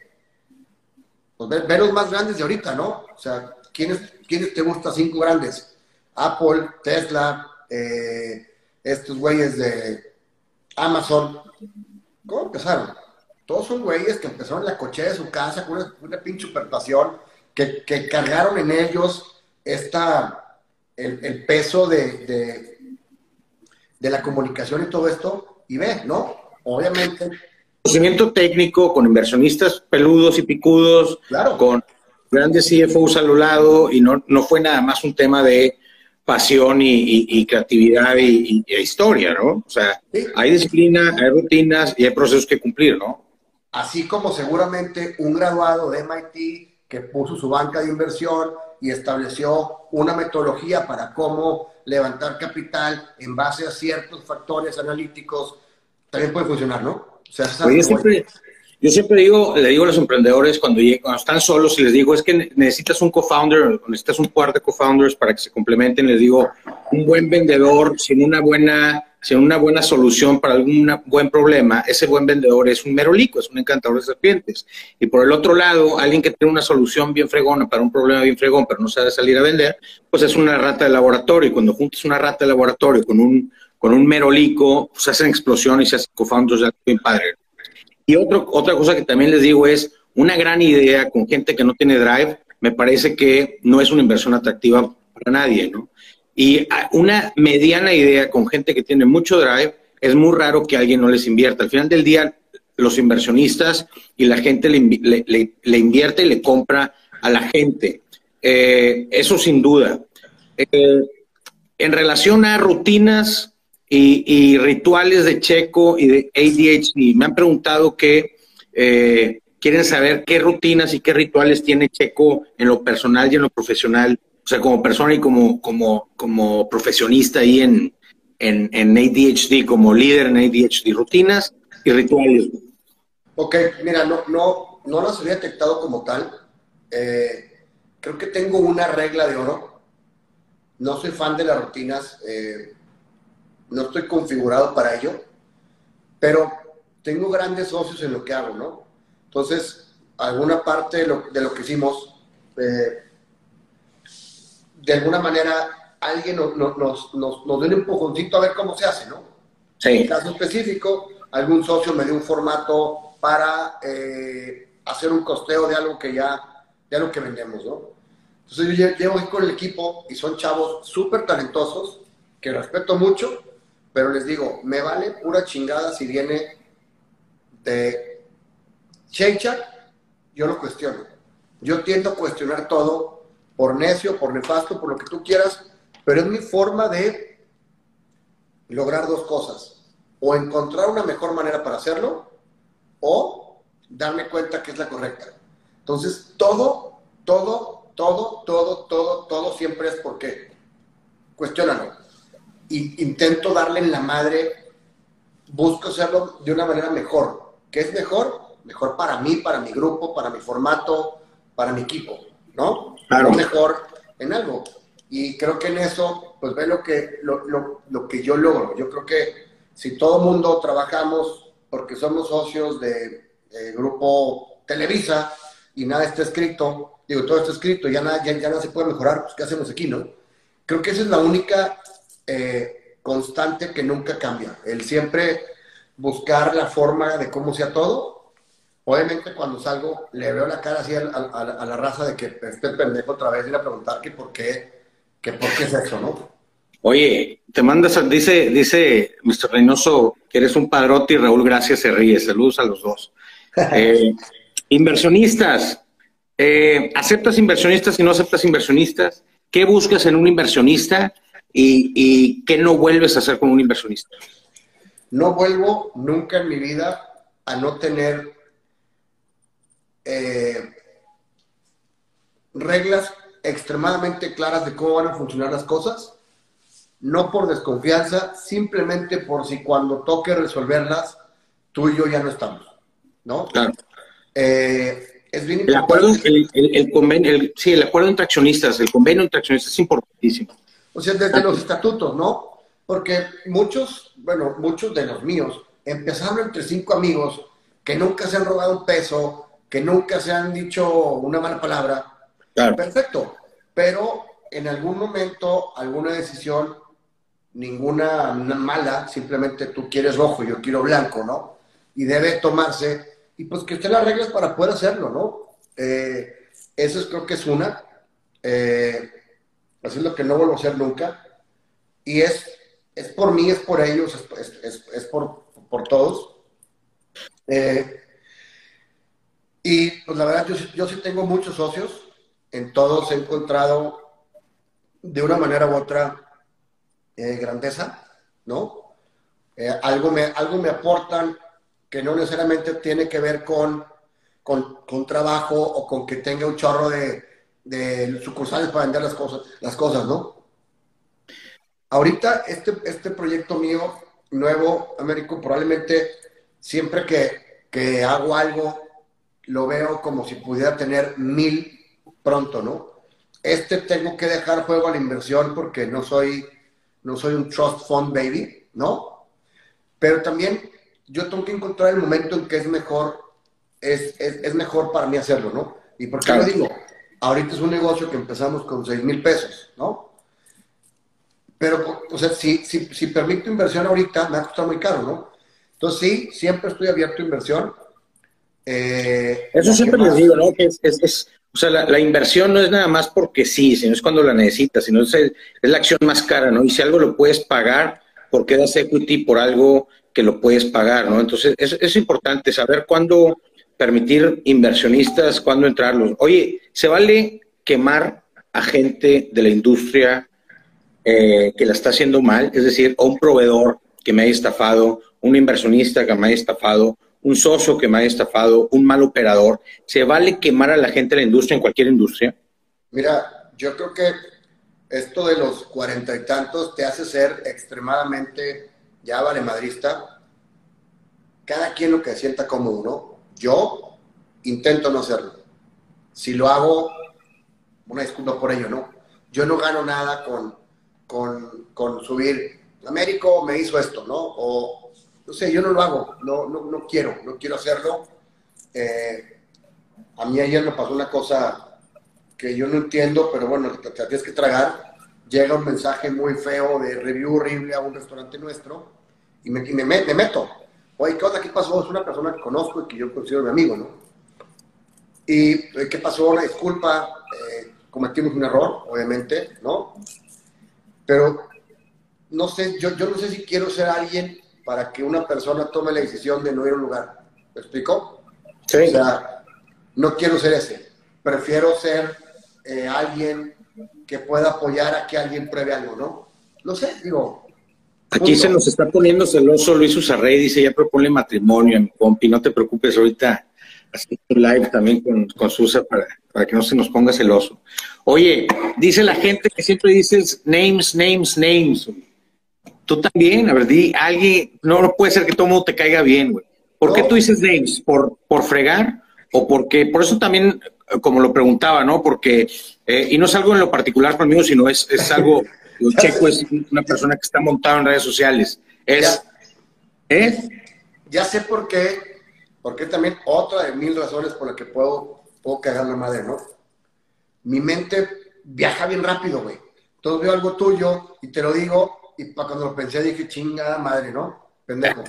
pues, ver, los más grandes de ahorita, ¿no? O sea, ¿quiénes, ¿quiénes te gustan cinco grandes? Apple, Tesla, eh, estos güeyes de Amazon. ¿Cómo empezaron? Todos son güeyes que empezaron en la cochera de su casa con una, pinche superpasión, que, que, cargaron en ellos esta, el, peso de, de, la comunicación y todo esto, y ve, ¿no? Obviamente. Conocimiento técnico con inversionistas peludos y picudos, claro. con grandes CFOs a lo lado, y no, no fue nada más un tema de pasión y, creatividad y, historia, ¿no? O sea, hay disciplina, hay rutinas y hay procesos que cumplir, ¿no? Así como seguramente un graduado de MIT que puso su banca de inversión y estableció una metodología para cómo levantar capital en base a ciertos factores analíticos, también puede funcionar, ¿no? O sea, siempre, yo siempre digo, le digo a los emprendedores cuando, cuando están solos y les digo, es que necesitas un co-founder, necesitas un par de co-founders para que se complementen, les digo, un buen vendedor sin una buena, sin una buena solución para algún buen problema, ese buen vendedor es un merolico, es un encantador de serpientes. Y por el otro lado, alguien que tiene una solución bien fregona para un problema bien fregón, pero no sabe salir a vender, pues es una rata de laboratorio. Y cuando juntas una rata de laboratorio con un, con un merolico, pues hacen explosión y se hacen co-founders bien padre. Y otra cosa que también les digo es, una gran idea con gente que no tiene drive, me parece que no es una inversión atractiva para nadie, ¿no? Y una mediana idea con gente que tiene mucho drive, es muy raro que alguien no les invierta. Al final del día, los inversionistas y la gente le, invierte y le compra a la gente. Eh, eso sin duda. Eh, en relación a rutinas, y, rituales de Checo y de ADHD. Me han preguntado que eh, quieren saber qué rutinas y qué rituales tiene Checo en lo personal y en lo profesional, o sea, como persona y como, como, como profesionista ahí en, en, en ADHD, como líder en ADHD, rutinas y rituales. Ok, mira, no, no, no las había detectado como tal. Eh, creo que tengo una regla de oro. No soy fan de las rutinas. Eh, no estoy configurado para ello, pero tengo grandes socios en lo que hago, ¿no? Entonces, alguna parte de lo, que hicimos, eh, de alguna manera, alguien nos, nos, nos, dio un empujoncito a ver cómo se hace, ¿no? Sí. En caso específico, algún socio me dio un formato para eh, hacer un costeo de algo que ya, de algo que vendemos, ¿no? Entonces yo llevo aquí con el equipo y son chavos súper talentosos, que respeto mucho, pero les digo, me vale pura chingada si viene de Chechak, yo lo cuestiono. Yo tiendo a cuestionar todo por necio, por nefasto, por lo que tú quieras, pero es mi forma de lograr dos cosas. O encontrar una mejor manera para hacerlo, o darme cuenta que es la correcta. Entonces, todo, todo, todo, todo, todo, todo siempre es por qué. Cuestiónalo intento darle en la madre, busco hacerlo de una manera mejor. ¿Qué es mejor? Mejor para mí, para mi grupo, para mi formato, para mi equipo, ¿no? Claro. mejor en algo. Y creo que en eso, pues ve lo que, lo, lo, lo que yo logro. Yo creo que si todo mundo trabajamos porque somos socios de, grupo Televisa y nada está escrito, digo, todo está escrito, ya nada, ya, ya nada se puede mejorar, pues ¿qué hacemos aquí, no? Creo que esa es la única eh, constante que nunca cambia. El siempre buscar la forma de cómo sea todo. Obviamente cuando salgo le veo la cara así a, la raza de que este pendejo otra vez ir a preguntar que por qué, que por qué es eso, ¿no? Oye, te mandas, dice, dice Mr. Reynoso que eres un padrote y Raúl Gracias se ríe. Saludos a los dos. Eh, inversionistas. Eh, ¿Aceptas inversionistas y no aceptas inversionistas? ¿Qué buscas en un inversionista? y, y qué no vuelves a hacer con un inversionista? No vuelvo nunca en mi vida a no tener eh, reglas extremadamente claras de cómo van a funcionar las cosas, no por desconfianza, simplemente por si cuando toque resolverlas, tú y yo ya no estamos, ¿no? Claro. Eh, es bien el acuerdo, el, el, convenio, sí, el acuerdo entre accionistas, el convenio entre accionistas es importantísimo. O sea, desde los estatutos, ¿no? Porque muchos, bueno, muchos de los míos empezaron entre cinco amigos que nunca se han robado un peso, que nunca se han dicho una mala palabra. Claro. Perfecto. Pero en algún momento, alguna decisión, ninguna mala, simplemente tú quieres rojo, yo quiero blanco, ¿no? Y debe tomarse. y pues que estén las reglas para poder hacerlo, ¿no? Eh, eso es, creo que es una. Eh, así es lo que no vuelvo a hacer nunca. Y es, es por mí, es por ellos, es, es, por, por, todos. Eh, y pues la verdad, yo, yo sí tengo muchos socios. En todos he encontrado de una manera u otra grandeza, ¿no? algo, me, algo me aportan que no necesariamente tiene que ver con, con, trabajo o con que tenga un chorro de, de, sucursales para vender las cosas, las cosas, ¿no? Ahorita este, este proyecto mío nuevo, Américo, probablemente siempre que, que hago algo, lo veo como si pudiera tener mil pronto, ¿no? Este tengo que dejar juego a la inversión porque no soy, no soy un trust fund baby, ¿no? Pero también yo tengo que encontrar el momento en que es mejor, es, es, mejor para mí hacerlo, ¿no? ¿Y por qué lo digo? Ahorita es un negocio que empezamos con 6 mil pesos, ¿no? Pero, o sea, si, si, si permito inversión ahorita, me va a costar muy caro, ¿no? Entonces, sí, siempre estoy abierto a inversión. Eh, Eso siempre les digo, ¿no? Que es, es, o sea, la, la, inversión no es nada más porque sí, sino es cuando la necesitas, sino es, es la acción más cara, ¿no? Y si algo lo puedes pagar, porque das equity por algo que lo puedes pagar, ¿no? Entonces, es, es importante saber cuándo permitir inversionistas, cuándo entrarlos. Oye, ¿se vale quemar a gente de la industria eh, que la está haciendo mal? Es decir, a un proveedor que me haya estafado, un inversionista que me haya estafado, un socio que me haya estafado, un mal operador. ¿Se vale quemar a la gente de la industria en cualquier industria? Mira, yo creo que esto de los cuarenta y tantos te hace ser extremadamente ya vale madrista, cada quien lo que sienta cómodo, ¿no? Yo intento no hacerlo. Si lo hago, una disculpa por ello, ¿no? Yo no gano nada con, con, con subir, Américo me hizo esto, ¿no? O, no sé, yo no lo hago, no, no, no quiero, no quiero hacerlo. Eh, a mí ayer me pasó una cosa que yo no entiendo, pero bueno, te tienes que tragar llega un mensaje muy feo de review horrible a un restaurante nuestro y me, me meto. Oye, ¿qué onda? ¿Qué pasó? Es una persona que conozco y que yo considero mi amigo, ¿no? ¿Y eh, qué pasó? Una disculpa, eh, cometimos un error, obviamente, ¿no? Pero no sé, yo, yo no sé si quiero ser alguien para que una persona tome la decisión de no ir a un lugar. ¿Me explico? Sí. O sea, no quiero ser ese. Prefiero ser eh, alguien que pueda apoyar a que alguien pruebe algo, ¿no? No sé, digo. Aquí se nos está poniendo celoso Luis Usarrey, dice, ya propone matrimonio a mi compi, no te preocupes, ahorita haciendo un live también con, con Susa para, para que no se nos ponga celoso. Oye, dice la gente que siempre dices names, names, names. Tú también, a ver, di, alguien, no, puede ser que todo mundo te caiga bien, güey. ¿Por qué tú dices names? ¿Por, ¿Por fregar? ¿O porque, por eso también como lo preguntaba, ¿no? Porque, eh, y no es algo en lo particular conmigo, sino es, es algo, Checo es una persona que está montado en redes sociales. Es, ya, ¿eh? Ya sé por qué, porque también otra de mil razones por las que puedo, puedo cagar la madre, ¿no? Mi mente viaja bien rápido, güey. Entonces veo algo tuyo y te lo digo, y para cuando lo pensé dije, chingada madre, ¿no? Pendejo.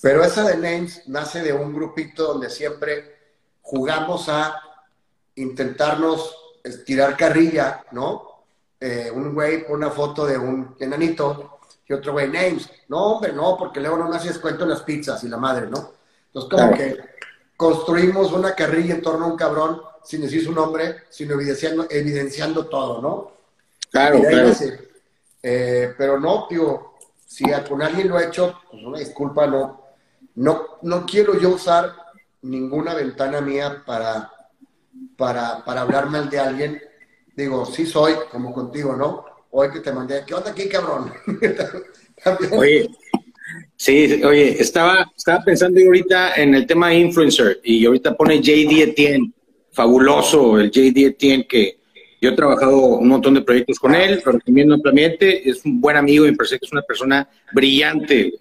Pero esa de Names nace de un grupito donde siempre jugamos a intentarnos tirar carrilla, ¿no? Eh, un güey pone una foto de un enanito y otro güey, names. No, hombre, no, porque luego no me haces cuento en las pizzas y la madre, ¿no? Entonces, como que construimos una carrilla en torno a un cabrón sin decir su nombre, sino evidenciando, evidenciando todo, ¿no? Claro, claro. Eh, pero no, tío, si con alguien lo he hecho, pues una disculpa, no, no, no quiero yo usar ninguna ventana mía para para, para hablar mal de alguien, digo, sí soy, como contigo, ¿no? Hoy que te mandé, ¿qué onda aquí, cabrón? oye, sí, oye, estaba, estaba pensando ahorita en el tema influencer y ahorita pone JD Etienne, fabuloso el JD Etienne que yo he trabajado un montón de proyectos con él, pero también ampliamente, es un buen amigo y me parece que es una persona brillante.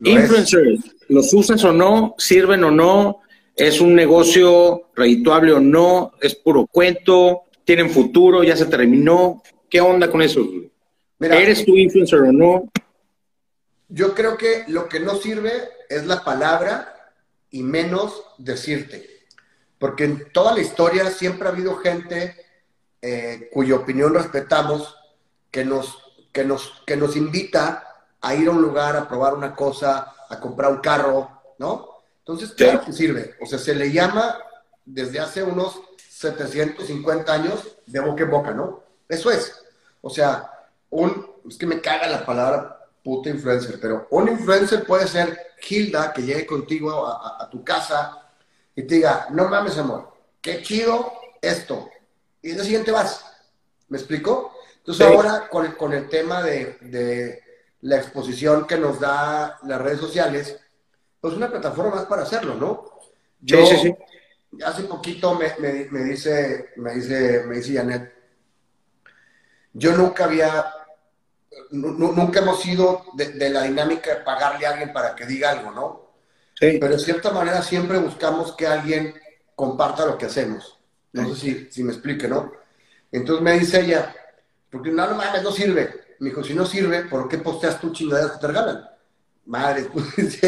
Influencers, ¿los usas o no? ¿Sirven o no? ¿Es un negocio redituable o no? ¿Es puro cuento? ¿Tienen futuro? ¿Ya se terminó? ¿Qué onda con eso? ¿Eres tu influencer o no? Yo creo que lo que no sirve es la palabra y menos decirte. Porque en toda la historia siempre ha habido gente eh, cuya opinión respetamos que nos, que, nos, que nos invita a ir a un lugar, a probar una cosa, a comprar un carro, ¿no? Entonces, claro que sirve. O sea, se le llama desde hace unos 750 años de boca en boca, ¿no? Eso es. O sea, un, es que me caga la palabra puta influencer, pero un influencer puede ser Hilda que llegue contigo a, tu casa y te diga, no mames amor, qué chido esto. Y el siguiente vas. ¿Me explico? Entonces ahora con, con, el tema de, de, la exposición que nos da las redes sociales, pues una plataforma más para hacerlo, ¿no? Yo, sí, sí, hace poquito me, me, dice, me dice, me dice Janet, yo nunca había, nunca hemos sido de, la dinámica de pagarle a alguien para que diga algo, ¿no? Sí. Pero de cierta manera siempre buscamos que alguien comparta lo que hacemos. No sé si, si me explique, ¿no? Entonces me dice ella, porque no, no mames, no sirve. Me dijo, si no sirve, ¿por qué posteas tu chingaderas que te regalan? Madre, pues,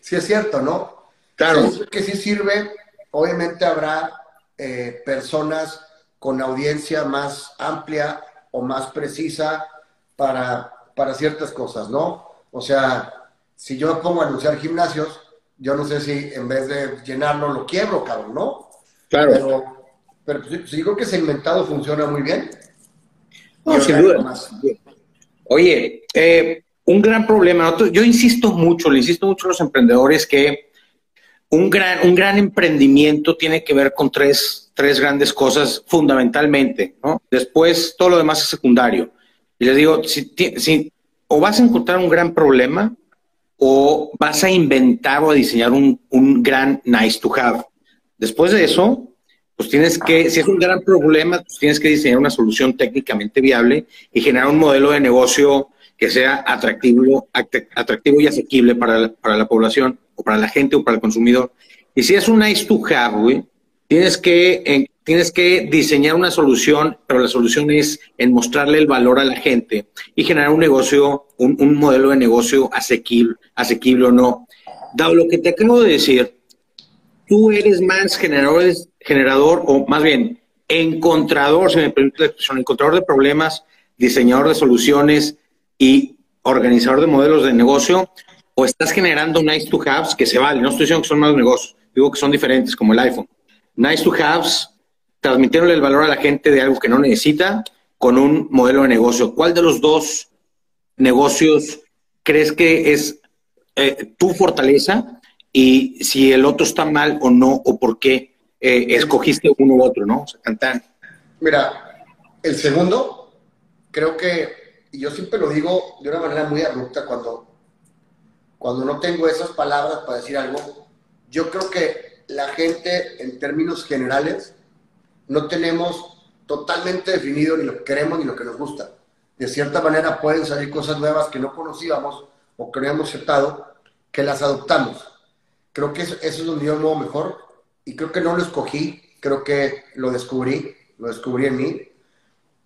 sí, es cierto, ¿no? Claro. que sí sirve, obviamente habrá eh, personas con audiencia más amplia o más precisa para, para ciertas cosas, ¿no? O sea, si yo pongo a anunciar gimnasios, yo no sé si en vez de llenarlo lo quiebro, cabrón, ¿no? Claro. Pero, pero pues, digo que segmentado funciona muy bien. No, sin duda. Oye, eh, un gran problema, yo insisto mucho, le insisto mucho a los emprendedores que un gran, un gran emprendimiento tiene que ver con tres, tres grandes cosas fundamentalmente, ¿no? Después todo lo demás es secundario. Y les digo, si, si, o vas a encontrar un gran problema o vas a inventar o a diseñar un, un gran nice to have. Después de eso, pues tienes que, si es un gran problema, pues tienes que diseñar una solución técnicamente viable y generar un modelo de negocio que sea atractivo, atractivo y asequible para la, para la población o para la gente o para el consumidor. Y si es un nice to have, tienes que, tienes que diseñar una solución, pero la solución es en mostrarle el valor a la gente y generar un negocio, un, un modelo de negocio asequible, asequible o no. Dado lo que te acabo de decir, tú eres más generador, generador o más bien encontrador, si me permite la expresión, encontrador de problemas, diseñador de soluciones y organizador de modelos de negocio, o estás generando nice to haves que se valen. No estoy diciendo que son malos negocios, digo que son diferentes, como el iPhone. Nice to haves, transmitiéndole el valor a la gente de algo que no necesita con un modelo de negocio. ¿Cuál de los dos negocios crees que es eh, tu fortaleza y si el otro está mal o no, o por qué eh, escogiste uno u otro, ¿no? Cantar. Mira, el segundo, creo que, y yo siempre lo digo de una manera muy abrupta cuando, cuando no tengo esas palabras para decir algo, yo creo que la gente, en términos generales, no tenemos totalmente definido ni lo que queremos ni lo que nos gusta. De cierta manera pueden salir cosas nuevas que no conocíamos o que no hemos aceptado, que las adoptamos Creo que eso, es donde yo me mejor y creo que no lo escogí, creo que lo descubrí, lo descubrí en mí.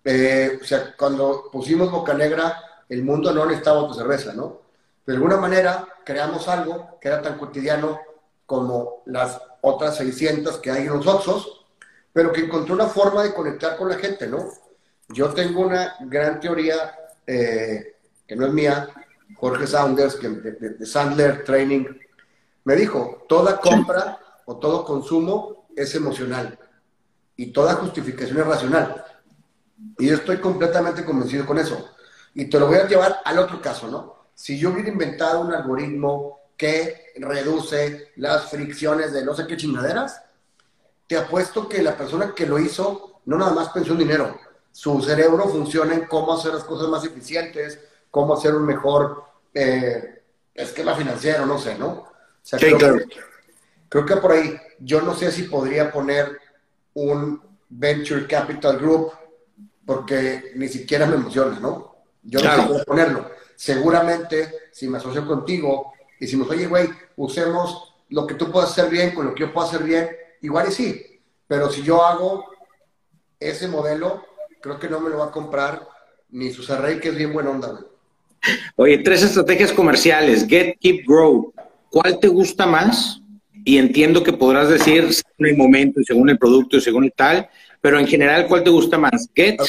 Eh, o sea, cuando pusimos Boca Negra, el mundo no necesitaba tu cerveza, ¿no? De alguna manera creamos algo que era tan cotidiano como las otras 600 que hay en los Oxos, pero que encontró una forma de conectar con la gente, ¿no? Yo tengo una gran teoría eh, que no es mía, Jorge Saunders, que, de Sandler Training me dijo, toda compra o todo consumo es emocional y toda justificación es racional. Y yo estoy completamente convencido con eso. Y te lo voy a llevar al otro caso, ¿no? Si yo hubiera inventado un algoritmo que reduce las fricciones de no sé qué chingaderas, te apuesto que la persona que lo hizo no nada más pensó en dinero. Su cerebro funciona en cómo hacer las cosas más eficientes, cómo hacer un mejor eh, esquema financiero, no sé, ¿no? Creo, que, por ahí, yo no sé si podría poner un Venture Capital Group porque ni siquiera me emociona, ¿no? Yo no sé cómo ponerlo. Seguramente, si me asocio contigo y si me oye, güey, usemos lo que tú puedas hacer bien con lo que yo puedo hacer bien, igual y sí. Pero si yo hago ese modelo, creo que no me lo va a comprar ni Susarrey, que es bien buena onda, güey. Oye, tres estrategias comerciales, Get, Keep, Grow. ¿Cuál te gusta más y entiendo que podrás decir según el momento según el producto según el tal, pero en general, ¿cuál te gusta más? ¿Get?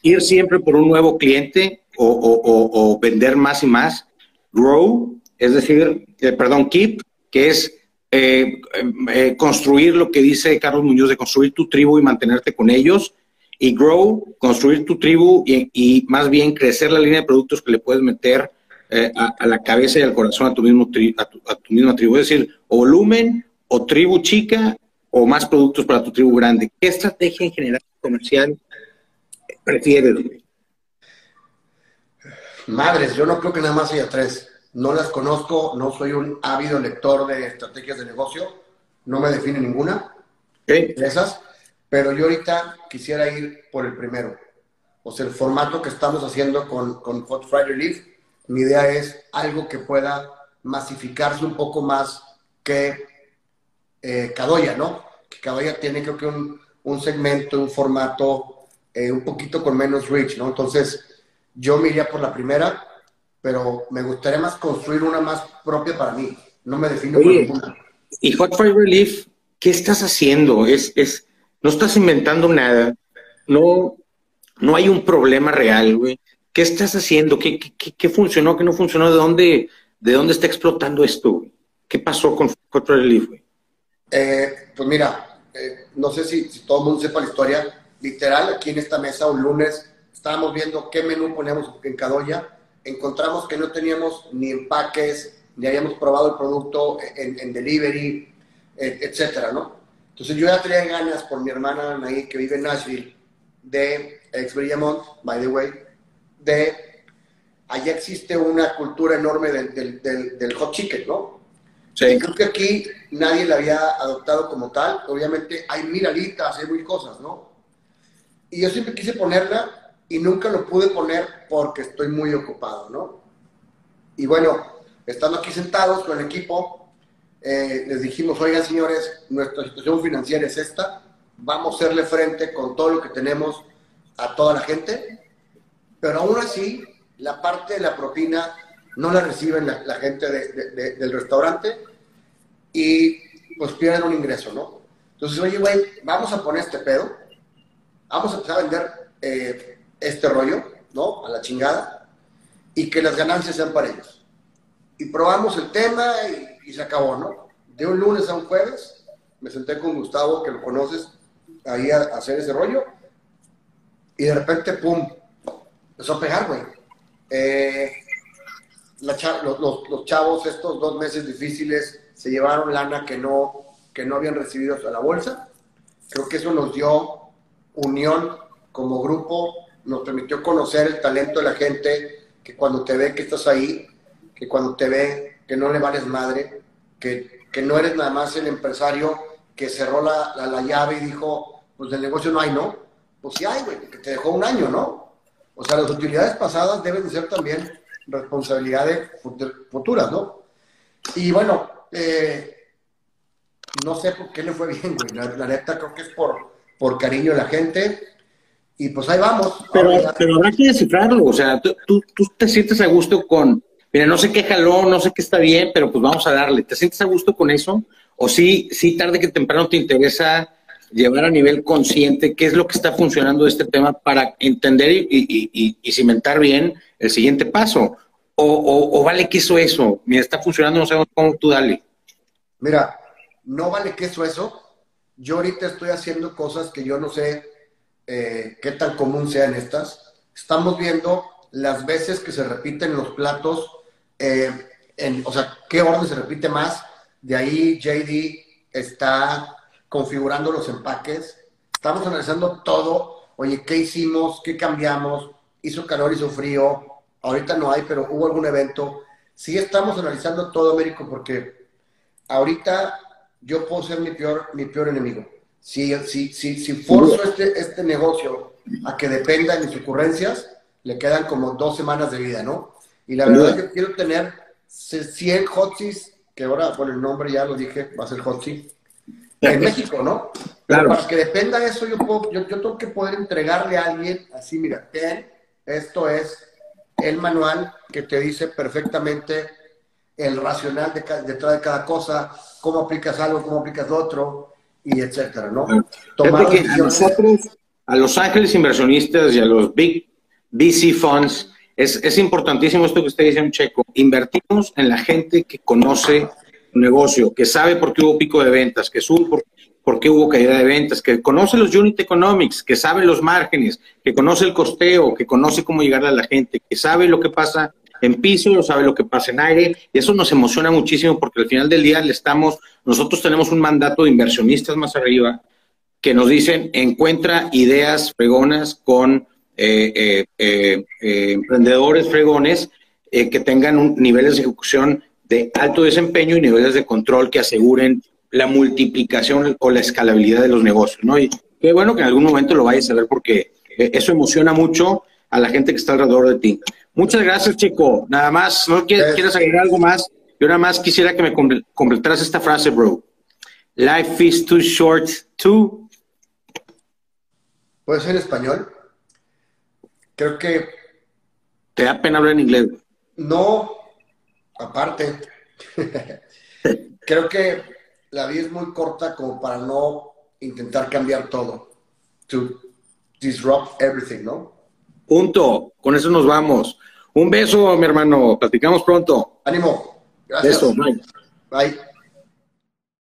¿Ir siempre por un nuevo cliente o, vender más y más? ¿Grow? Es decir, eh, perdón, Keep, que es eh, eh, construir lo que dice Carlos Muñoz de construir tu tribu y mantenerte con ellos. Y grow, construir tu tribu y, más bien crecer la línea de productos que le puedes meter a, la cabeza y al corazón a tu, mismo a, tu, a tu misma tribu. Es decir, o volumen, o tribu chica, o más productos para tu tribu grande. ¿Qué estrategia en general comercial prefieres? Madres, yo no creo que nada más haya tres. No las conozco, no soy un ávido lector de estrategias de negocio, no me define ninguna de esas, pero yo ahorita quisiera ir por el primero. O sea, el formato que estamos haciendo con, con Hot Friday Leaf, mi idea es algo que pueda masificarse un poco más que eh, Cadoya, ¿no? Que Cadoya tiene creo que un, un segmento, un formato eh, un poquito con menos reach, ¿no? Entonces, yo me iría por la primera, pero me gustaría más construir una más propia para mí. No me defino por ninguna. Y Hot Fire Relief, ¿qué estás haciendo? Es, es, no estás inventando nada. No, no hay un problema real, güey. ¿Qué estás haciendo? ¿Qué, funcionó? ¿Qué no funcionó? ¿De dónde, ¿De dónde está explotando esto? ¿Qué pasó con Fire Relief? Eh, pues mira, eh, no sé si, todo el mundo sepa la historia. Literal, aquí en esta mesa, un lunes, estábamos viendo qué menú poníamos en Cadoya. Encontramos que no teníamos ni empaques, ni habíamos probado el producto en, delivery, etcétera, ¿no? Entonces yo ya tenía ganas por mi hermana ahí que vive en Nashville, de ex Brillamont, by the way, de allá existe una cultura enorme del, del, del hot chicken, ¿no? Sí. Creo que aquí nadie la había adoptado como tal. Obviamente hay mil alitas, hay mil cosas, ¿no? Y yo siempre quise ponerla y nunca lo pude poner porque estoy muy ocupado, ¿no? Y bueno, estando aquí sentados con el equipo, eh, les dijimos, oigan señores, nuestra situación financiera es esta, vamos a hacerle frente con todo lo que tenemos a toda la gente, pero aún así, la parte de la propina no la reciben la, gente del restaurante y pues pierden un ingreso, ¿no? Entonces, oye, güey, vamos a poner este pedo, vamos a empezar a vender eh, este rollo, ¿no? A la chingada, y que las ganancias sean para ellos. Y probamos el tema y, se acabó, ¿no? De un lunes a un jueves, me senté con Gustavo, que lo conoces, ahí a, hacer ese rollo, y de repente, ¡pum! Empezó a pegar, güey. Eh, los, chavos estos dos meses difíciles se llevaron lana que no, que no habían recibido a la bolsa. Creo que eso nos dio unión como grupo, nos permitió conocer el talento de la gente, que cuando te ve que estás ahí, que cuando te ve que no le vales madre, que, que no eres nada más el empresario que cerró la, la, llave y dijo, pues del negocio no hay, ¿no? Pues sí hay, güey, que te dejó un año, ¿no? O sea, las utilidades pasadas deben de ser también responsabilidades futuras, ¿no? Y bueno, eh, no sé por qué le fue bien, güey. La, neta creo que es por, por cariño de la gente. Y pues ahí vamos. Pero, pero habrá que descifrarlo. O sea, tú, tú, te sientes a gusto con, mira, no sé qué jaló, no sé qué está bien, pero pues vamos a darle. ¿Te sientes a gusto con eso? ¿O sí, sí tarde que temprano te interesa llevar a nivel consciente qué es lo que está funcionando de este tema para entender y, cimentar bien el siguiente paso. O, o, vale que eso mira, está funcionando, no sabemos cómo tú dale. Mira, no vale que eso eso. Yo ahorita estoy haciendo cosas que yo no sé eh, qué tan común sean estas. Estamos viendo las veces que se repiten los platos, eh, o sea, qué orden se repite más. De ahí JD está configurando los empaques, estamos analizando todo, oye, ¿qué hicimos? ¿Qué cambiamos? ¿Hizo calor, hizo frío? Ahorita no hay, pero hubo algún evento. Sí estamos analizando todo, Américo, porque ahorita yo puedo ser mi peor, mi peor enemigo. Si, si, si, si forzo este, este negocio a que dependa de mis ocurrencias, le quedan como dos semanas de vida, ¿no? Y la verdad es que quiero tener 100 hotsis, que ahora, por el nombre ya lo dije, va a ser hotsi, en México, ¿no? Pero para que dependa de eso, yo, yo, tengo que poder entregarle a alguien así, mira, ten, esto es el manual que te dice perfectamente el racional de, detrás de cada cosa, cómo aplicas algo, cómo aplicas lo otro, y etcétera, ¿no? Tomar a nosotros, a los ángeles inversionistas y a los big VC funds, es, es importantísimo esto que usted dice, un checo. Invertimos en la gente que conoce negocio, que sabe por qué hubo pico de ventas, que supo por, por, qué hubo caída de ventas, que conoce los unit economics, que sabe los márgenes, que conoce el costeo, que conoce cómo llegarle a la gente, que sabe lo que pasa en piso, sabe lo que pasa en aire, y eso nos emociona muchísimo porque al final del día le estamos, nosotros tenemos un mandato de inversionistas más arriba que nos dicen, encuentra ideas fregonas con eh, eh, eh, emprendedores fregones que tengan un, niveles de ejecución de alto desempeño y niveles de control que aseguren la multiplicación o la escalabilidad de los negocios, ¿no? Y qué bueno que en algún momento lo vayas a ver porque eso emociona mucho a la gente que está alrededor de ti. Muchas gracias, chico. Nada más, ¿no quieres, agregar algo más? Yo nada más quisiera que me completaras esta frase, bro. Life is too short to... ¿Puede ser en español? Creo que... ¿Te da pena hablar en inglés? No, aparte. Creo que la vida es muy corta como para no intentar cambiar todo. To disrupt everything, ¿no? Punto. Con eso nos vamos. Un beso, mi hermano. Platicamos pronto. Ánimo. Gracias. Beso. Bye. Bye.